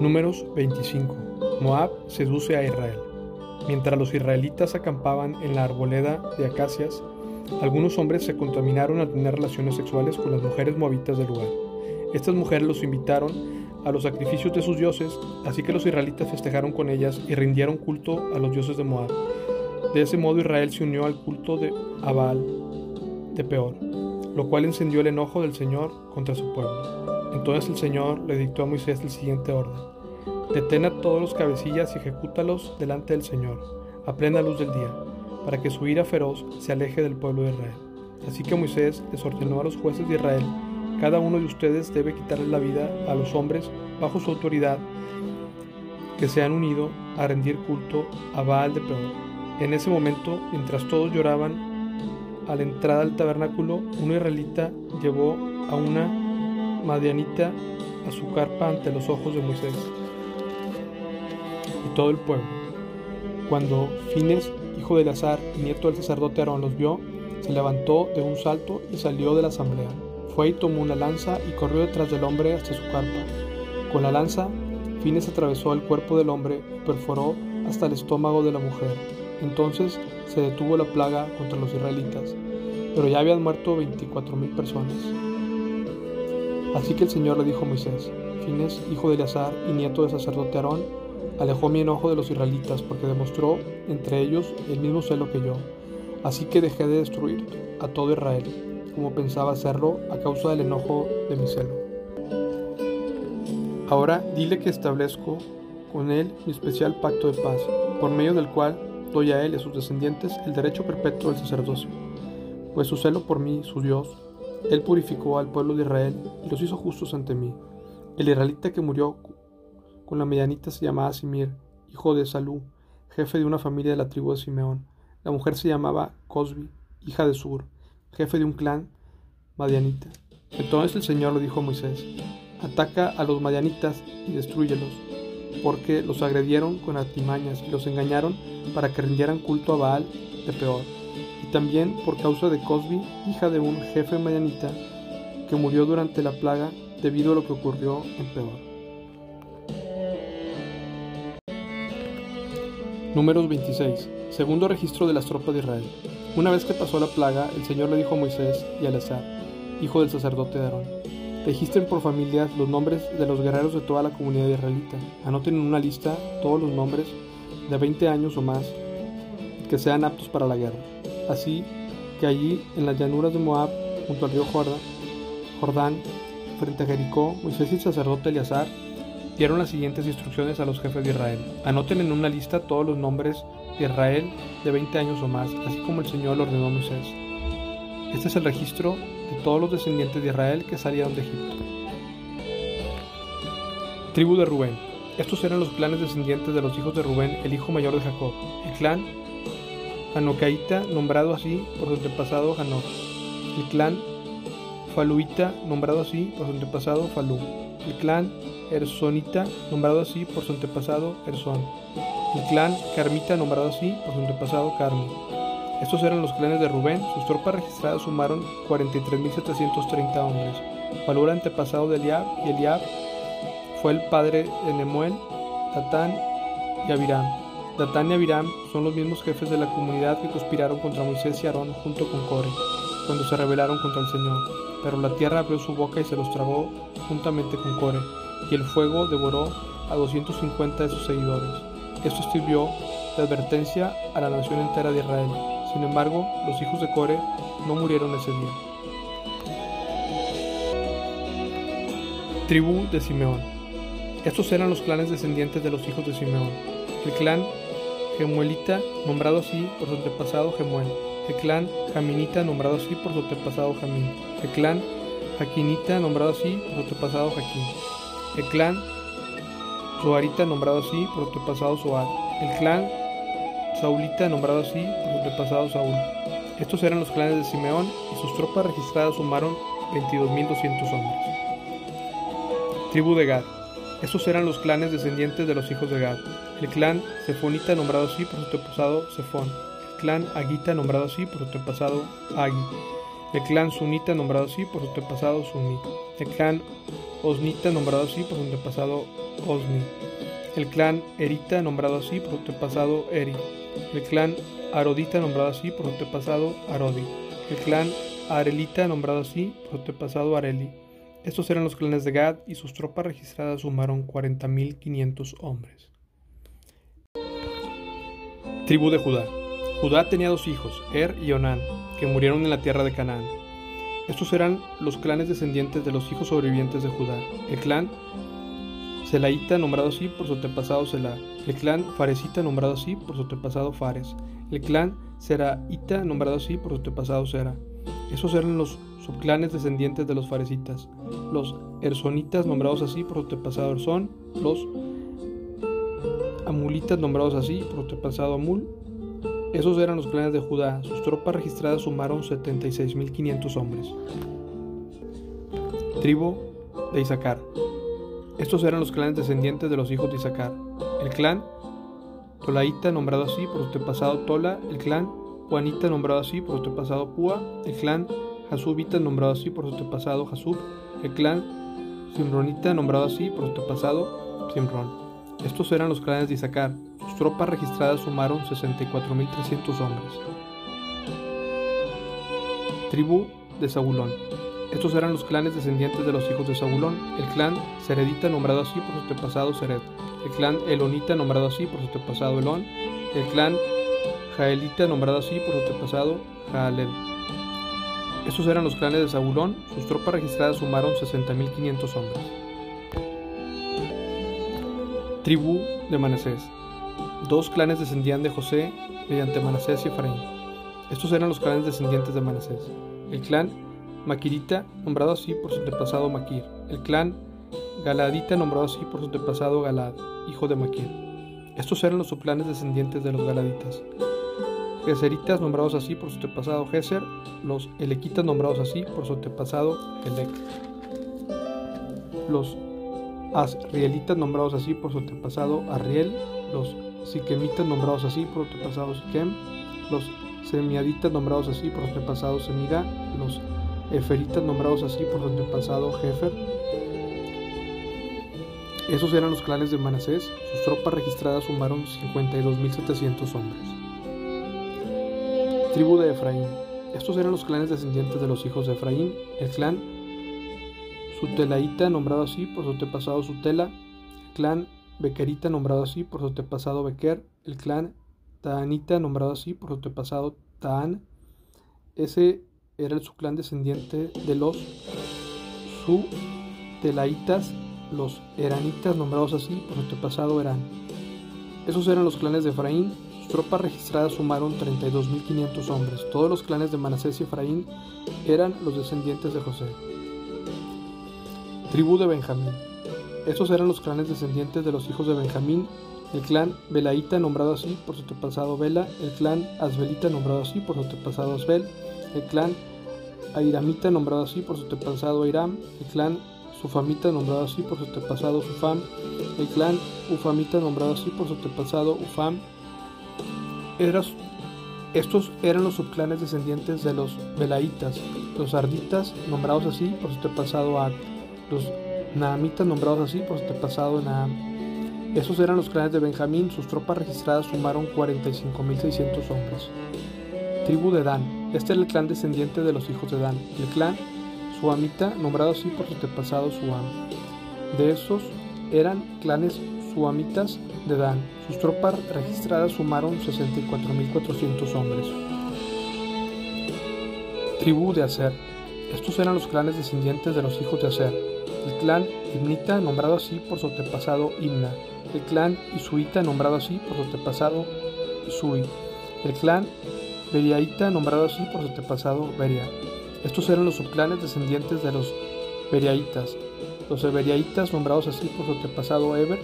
Números 25. Moab seduce a Israel. Mientras los israelitas acampaban en la arboleda de acacias, algunos hombres se contaminaron al tener relaciones sexuales con las mujeres moabitas del lugar. Estas mujeres los invitaron a los sacrificios de sus dioses, así que los israelitas festejaron con ellas y rindieron culto a los dioses de Moab. De ese modo Israel se unió al culto de Abal de Peor, lo cual encendió el enojo del Señor contra su pueblo. Entonces el Señor le dictó a Moisés el siguiente orden. Detén a todos los cabecillas y ejecútalos delante del Señor, a plena luz del día, para que su ira feroz se aleje del pueblo de Israel. Así que Moisés les ordenó a los jueces de Israel, cada uno de ustedes debe quitarle la vida a los hombres bajo su autoridad que se han unido a rendir culto a Baal de Peor. En ese momento, mientras todos lloraban, a la entrada del tabernáculo, un israelita llevó a una madianita a su carpa ante los ojos de Moisés y todo el pueblo. Cuando Fines, hijo de Eleazar y nieto del sacerdote Aarón, los vio, se levantó de un salto y salió de la asamblea. Fue y tomó una lanza y corrió detrás del hombre hasta su carpa. Con la lanza, Fines atravesó el cuerpo del hombre y perforó hasta el estómago de la mujer. Entonces se detuvo la plaga contra los israelitas, pero ya habían muerto veinticuatro mil personas. Así que el Señor le dijo a Moisés, Fines, hijo de Eleazar y nieto del sacerdote Aarón, alejó mi enojo de los israelitas porque demostró entre ellos el mismo celo que yo. Así que dejé de destruir a todo Israel, como pensaba hacerlo a causa del enojo de mi celo. Ahora dile que establezco con él mi especial pacto de paz, por medio del cual doy a él y a sus descendientes el derecho perpetuo del sacerdocio. Pues su celo por mí, su Dios, él purificó al pueblo de Israel y los hizo justos ante mí. El israelita que murió con la medianita se llamaba Simir, hijo de Salú, jefe de una familia de la tribu de Simeón. La mujer se llamaba Cosbi, hija de Sur, jefe de un clan madianita. Entonces el Señor le dijo a Moisés, ataca a los madianitas y destruyelos, porque los agredieron con artimañas y los engañaron para que rindieran culto a Baal de peor, también por causa de Cosbi, hija de un jefe madianita, que murió durante la plaga debido a lo que ocurrió en Peor. Números 26. Segundo registro de las tropas de Israel. Una vez que pasó la plaga, el Señor le dijo a Moisés y a Eleazar, hijo del sacerdote de Aarón, registren por familias los nombres de los guerreros de toda la comunidad israelita. Anoten en una lista todos los nombres de 20 años o más que sean aptos para la guerra. Así que allí, en las llanuras de Moab, junto al río Jordán, Jordán frente a Jericó, Moisés y el sacerdote Eleazar dieron las siguientes instrucciones a los jefes de Israel. Anoten en una lista todos los nombres de Israel de 20 años o más, así como el Señor lo ordenó a Moisés. Este es el registro de todos los descendientes de Israel que salieron de Egipto. Tribu de Rubén. Estos eran los clanes descendientes de los hijos de Rubén, el hijo mayor de Jacob. El clan Hanocaíta, nombrado así por su antepasado Hanok. El clan Faluita, nombrado así por su antepasado Falú. El clan Ersonita, nombrado así por su antepasado Erson. El clan Carmita, nombrado así por su antepasado Carmi. Estos eran los clanes de Rubén, sus tropas registradas sumaron 43.730 hombres. Falú era antepasado de Eliab, y Eliab fue el padre de Nemuel, Datán y Abiram. Datán y Abiram son los mismos jefes de la comunidad que conspiraron contra Moisés y Aarón junto con Core, cuando se rebelaron contra el Señor. Pero la tierra abrió su boca y se los tragó juntamente con Core, y el fuego devoró a 250 de sus seguidores. Esto sirvió de advertencia a la nación entera de Israel. Sin embargo, los hijos de Core no murieron ese día. Tribu de Simeón. Estos eran los clanes descendientes de los hijos de Simeón. El clan Gemuelita, nombrado así por su antepasado Gemuel. El clan Jaminita, nombrado así por su antepasado Jamín. El clan Jaquinita, nombrado así por su antepasado Jaquín. El clan Zoharita, nombrado así por su antepasado Zohar. El clan Saulita, nombrado así por su antepasado Saúl. Estos eran los clanes de Simeón y sus tropas registradas sumaron 22.200 hombres. Tribu de Gad. Estos eran los clanes descendientes de los hijos de Gad. El clan Sefonita, nombrado así por su antepasado Sefón. El clan Agita, nombrado así por su antepasado Agi. El clan Sunita, nombrado así por su antepasado Suni. El clan Osnita, nombrado así por su antepasado Osni. El clan Erita, nombrado así por su antepasado Eri. El clan Arodita, nombrado así por su antepasado Arodi. El clan Arelita, nombrado así por su antepasado Areli. Estos eran los clanes de Gad y sus tropas registradas sumaron 40.500 hombres. Tribu de Judá. Judá tenía dos hijos, Er y Onán, que murieron en la tierra de Canaán. Estos eran los clanes descendientes de los hijos sobrevivientes de Judá. El clan Selaíta, nombrado así por su antepasado Selah. El clan Faresita, nombrado así por su antepasado Fares. El clan Seraíta, nombrado así por su antepasado Sera. Esos eran los subclanes descendientes de los faresitas. Los ersonitas, nombrados así por su antepasado Ersón. Los amulitas, nombrados así por su antepasado Amul. Esos eran los clanes de Judá. Sus tropas registradas sumaron 76.500 hombres. Tribu de Isaacar. Estos eran los clanes descendientes de los hijos de Isaacar. El clan Tolaita, nombrado así por su antepasado Tola. El clan Juanita, nombrado así por su antepasado Púa. El clan Hasubita, nombrado así por su antepasado Hasub. El clan Simronita, nombrado así por su antepasado Simron. Estos eran los clanes de Isaacar. Sus tropas registradas sumaron 64.300 hombres. Tribu de Zabulón. Estos eran los clanes descendientes de los hijos de Zabulón. El clan Seredita, nombrado así por su antepasado Sered. El clan Elonita, nombrado así por su antepasado Elón. El clan Jaelita, nombrado así por su antepasado Jaalel. Estos eran los clanes de Zabulón. Sus tropas registradas sumaron 60.500 hombres. Tribu de Manasés. Dos clanes descendían de José mediante Manasés y Efraín. Estos eran los clanes descendientes de Manasés. El clan Maquirita, nombrado así por su antepasado Maquir. El clan Galadita, nombrado así por su antepasado Galad, hijo de Maquir. Estos eran los subclanes descendientes de los Galaditas. Geseritas, nombrados así por su antepasado Geser. Los Elequitas, nombrados así por su antepasado Elec. Los Asrielitas, nombrados así por su antepasado Arriel. Los Siquemitas, nombrados así por su antepasado Siquem. Los Semiaditas, nombrados así por su antepasado Semida. Los Eferitas, nombrados así por su antepasado Jefer. Esos eran los clanes de Manasés. Sus tropas registradas sumaron 52.700 hombres. Tribu de Efraín. Estos eran los clanes descendientes de los hijos de Efraín. El clan Sutelaita, nombrado así por su antepasado Sutela. El clan Bequerita, nombrado así por su antepasado Bequer. El clan Taanita, nombrado así por su antepasado Taan. Ese era el subclan descendiente de los Sutelaitas, los Eranitas, nombrados así por su antepasado Erán. Esos eran los clanes de Efraín. Sus tropas registradas sumaron 32.500 hombres. Todos los clanes de Manasés y Efraín eran los descendientes de José. Tribu de Benjamín. Estos eran los clanes descendientes de los hijos de Benjamín. El clan Belaíta, nombrado así por su antepasado Bela. El clan Asbelita, nombrado así por su antepasado Asbel. El clan Airamita, nombrado así por su antepasado Airam. El clan Sufamita, nombrado así por su antepasado Sufam. El clan Ufamita, nombrado así por su antepasado Ufam. estos eran los subclanes descendientes de los Belaitas, los Arditas, nombrados así por su antepasado Ad, los Naamitas, nombrados así por su antepasado Naam. Esos eran los clanes de Benjamín, sus tropas registradas sumaron 45.600 hombres. Tribu de Dan. Este era el clan descendiente de los hijos de Dan. El clan Suamita, nombrado así por su antepasado Suam. De esos eran clanes suamitas de Dan. Sus tropas registradas sumaron 64.400 hombres. Tribu de Aser. Estos eran los clanes descendientes de los hijos de Aser. El clan Imnita, nombrado así por su antepasado Imna. El clan Isuita, nombrado así por su antepasado Isui. El clan Beriaita, nombrado así por su antepasado Beria. Estos eran los subclanes descendientes de los Beriaitas. Los Eberiaitas, nombrados así por su antepasado Eber.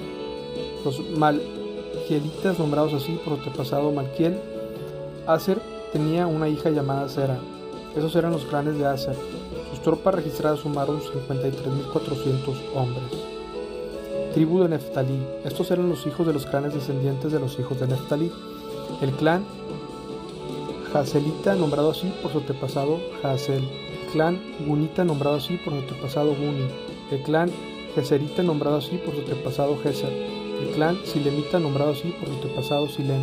Los Malkielitas, nombrados así por su antepasado Malkiel. Aser tenía una hija llamada Sera. Esos eran los clanes de Aser. Tropas registradas sumaron 53.400 hombres. Tribu de Neftalí. Estos eran los hijos de los clanes descendientes de los hijos de Neftalí. El clan Hazelita, nombrado así por su antepasado Hazel. El clan Gunita, nombrado así por su antepasado Guni. El clan Geserita nombrado así por su antepasado Geser, el clan Silemita nombrado así por su antepasado Silem.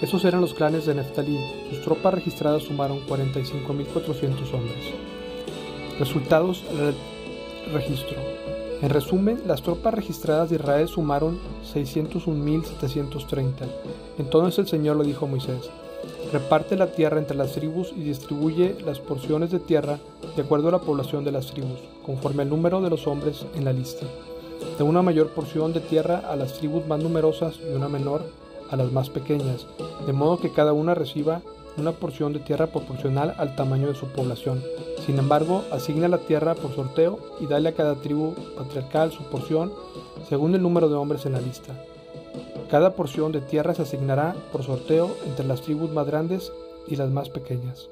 Esos eran los clanes de Neftalí. Sus tropas registradas sumaron 45.400 hombres. Resultados del registro. En resumen, las tropas registradas de Israel sumaron 601.730. Entonces el Señor le dijo a Moisés, reparte la tierra entre las tribus y distribuye las porciones de tierra de acuerdo a la población de las tribus, conforme al número de los hombres en la lista. De una mayor porción de tierra a las tribus más numerosas y una menor a las más pequeñas, de modo que cada una reciba una porción de tierra proporcional al tamaño de su población. Sin embargo, asigna la tierra por sorteo y dale a cada tribu patriarcal su porción según el número de hombres en la lista. Cada porción de tierra se asignará por sorteo entre las tribus más grandes y las más pequeñas.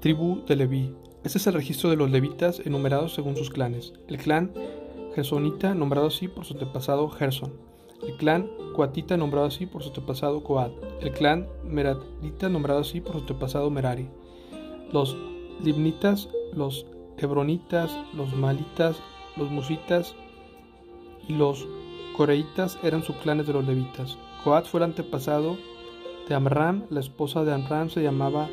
Tribu de Leví. Este es el registro de los levitas enumerados según sus clanes. El clan Gersonita, nombrado así por su antepasado Gerson. El clan Coatita, nombrado así por su antepasado Coat. El clan Meradita, nombrado así por su antepasado Merari. Los Libnitas, los Hebronitas, los Malitas, los Musitas y los Coreitas eran subclanes de los levitas. Coat fue el antepasado de Amram, la esposa de Amram se llamaba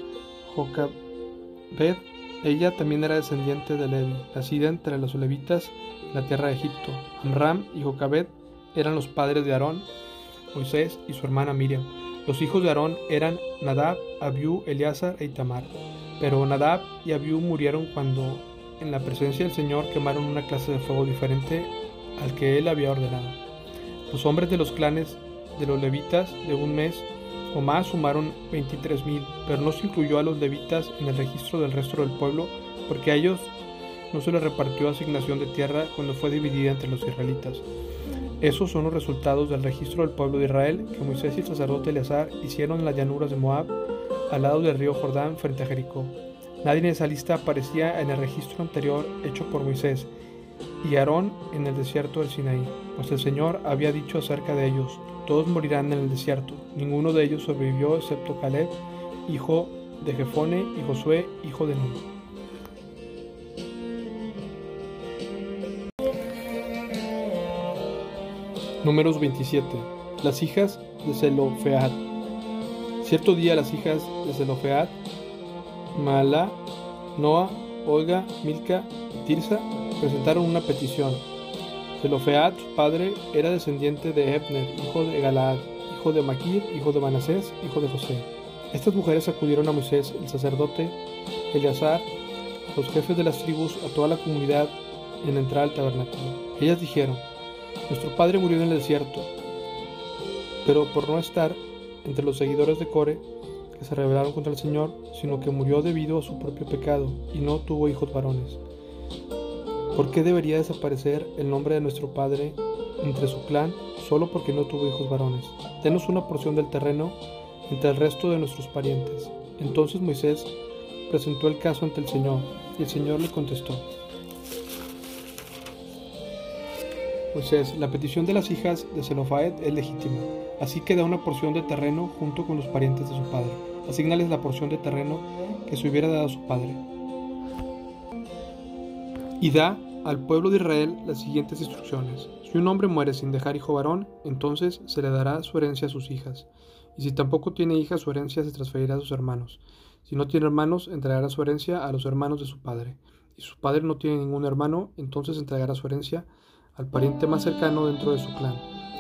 Jocabed. Ella también era descendiente de Levi, nacida entre los levitas en la tierra de Egipto. Amram y Jocabed eran los padres de Aarón, Moisés y su hermana Miriam. Los hijos de Aarón eran Nadab, Abiú, Eleazar e Itamar. Pero Nadab y Abiú murieron cuando, en la presencia del Señor, quemaron una clase de fuego diferente al que él había ordenado. Los hombres de los clanes de los levitas de un mes o más sumaron 23.000, pero no se incluyó a los levitas en el registro del resto del pueblo, porque a ellos no se les repartió asignación de tierra cuando fue dividida entre los israelitas. Esos son los resultados del registro del pueblo de Israel que Moisés y el sacerdote Eleazar hicieron en las llanuras de Moab, al lado del río Jordán, frente a Jericó. Nadie en esa lista aparecía en el registro anterior hecho por Moisés y Aarón en el desierto del Sinaí, pues el Señor había dicho acerca de ellos, todos morirán en el desierto, ninguno de ellos sobrevivió excepto Caleb, hijo de Jefone, y Josué, hijo de Nun. Números 27. Las hijas de Zelofead. Cierto día las hijas de Zelofead, Mala, Noa, Olga, Milca y Tirsa presentaron una petición. Zelofead, su padre, era descendiente de Ebner, hijo de Galaad, hijo de Maquir, hijo de Manasés, hijo de José. Estas mujeres acudieron a Moisés, el sacerdote, Eleazar, a los jefes de las tribus, a toda la comunidad en la entrada al tabernáculo. Ellas dijeron, nuestro padre murió en el desierto, pero por no estar entre los seguidores de Core, que se rebelaron contra el Señor, sino que murió debido a su propio pecado y no tuvo hijos varones. ¿Por qué debería desaparecer el nombre de nuestro padre entre su clan solo porque no tuvo hijos varones? Denos una porción del terreno entre el resto de nuestros parientes. Entonces Moisés presentó el caso ante el Señor, y el Señor le contestó. Moisés, la petición de las hijas de Zelofaed es legítima, así que da una porción de terreno junto con los parientes de su padre. Asignales la porción de terreno que se hubiera dado a su padre. Y da al pueblo de Israel las siguientes instrucciones. Si un hombre muere sin dejar hijo varón, entonces se le dará su herencia a sus hijas. Y si tampoco tiene hijas, su herencia se transferirá a sus hermanos. Si no tiene hermanos, entregará su herencia a los hermanos de su padre. Y si su padre no tiene ningún hermano, entonces entregará su herencia al pariente más cercano dentro de su clan.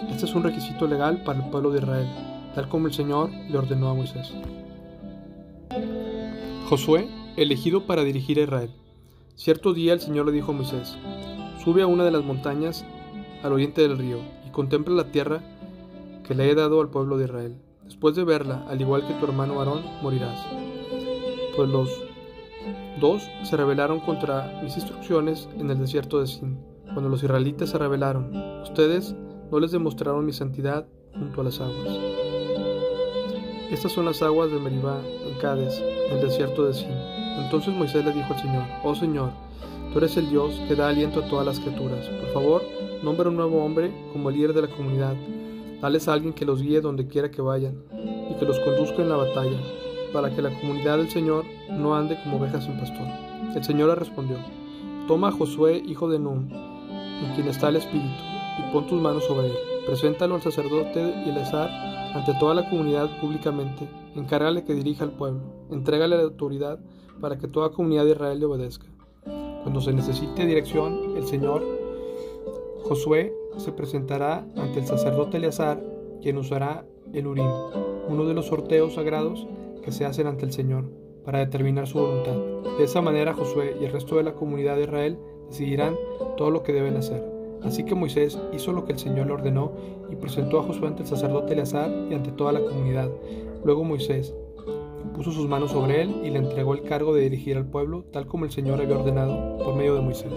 Este es un requisito legal para el pueblo de Israel, tal como el Señor le ordenó a Moisés. Josué, elegido para dirigir a Israel. Cierto día el Señor le dijo a Moisés, sube a una de las montañas al oriente del río y contempla la tierra que le he dado al pueblo de Israel. Después de verla, al igual que tu hermano Aarón, morirás. Pues los dos se rebelaron contra mis instrucciones en el desierto de Sin cuando los israelitas se rebelaron, ustedes no les demostraron mi santidad junto a las aguas. Estas son las aguas de Meribá, en Cades, en el desierto de Sin. Entonces Moisés le dijo al Señor, Oh Señor, tú eres el Dios que da aliento a todas las criaturas. Por favor, nombra un nuevo hombre como líder de la comunidad. Dales a alguien que los guíe donde quiera que vayan y que los conduzca en la batalla, para que la comunidad del Señor no ande como ovejas sin pastor. El Señor le respondió, Toma a Josué, hijo de Nun, en quien está el Espíritu, y pon tus manos sobre él. Preséntalo al sacerdote Eleazar ante toda la comunidad públicamente. Encárgale que dirija al pueblo. Entrégale la autoridad para que toda comunidad de Israel le obedezca. Cuando se necesite dirección, el Señor Josué se presentará ante el sacerdote Eleazar, quien usará el Urim, uno de los sorteos sagrados que se hacen ante el Señor, para determinar su voluntad. De esa manera Josué y el resto de la comunidad de Israel decidirán todo lo que deben hacer. Así que Moisés hizo lo que el Señor le ordenó y presentó a Josué ante el sacerdote Eleazar y ante toda la comunidad. Luego Moisés puso sus manos sobre él y le entregó el cargo de dirigir al pueblo, tal como el Señor había ordenado por medio de Moisés.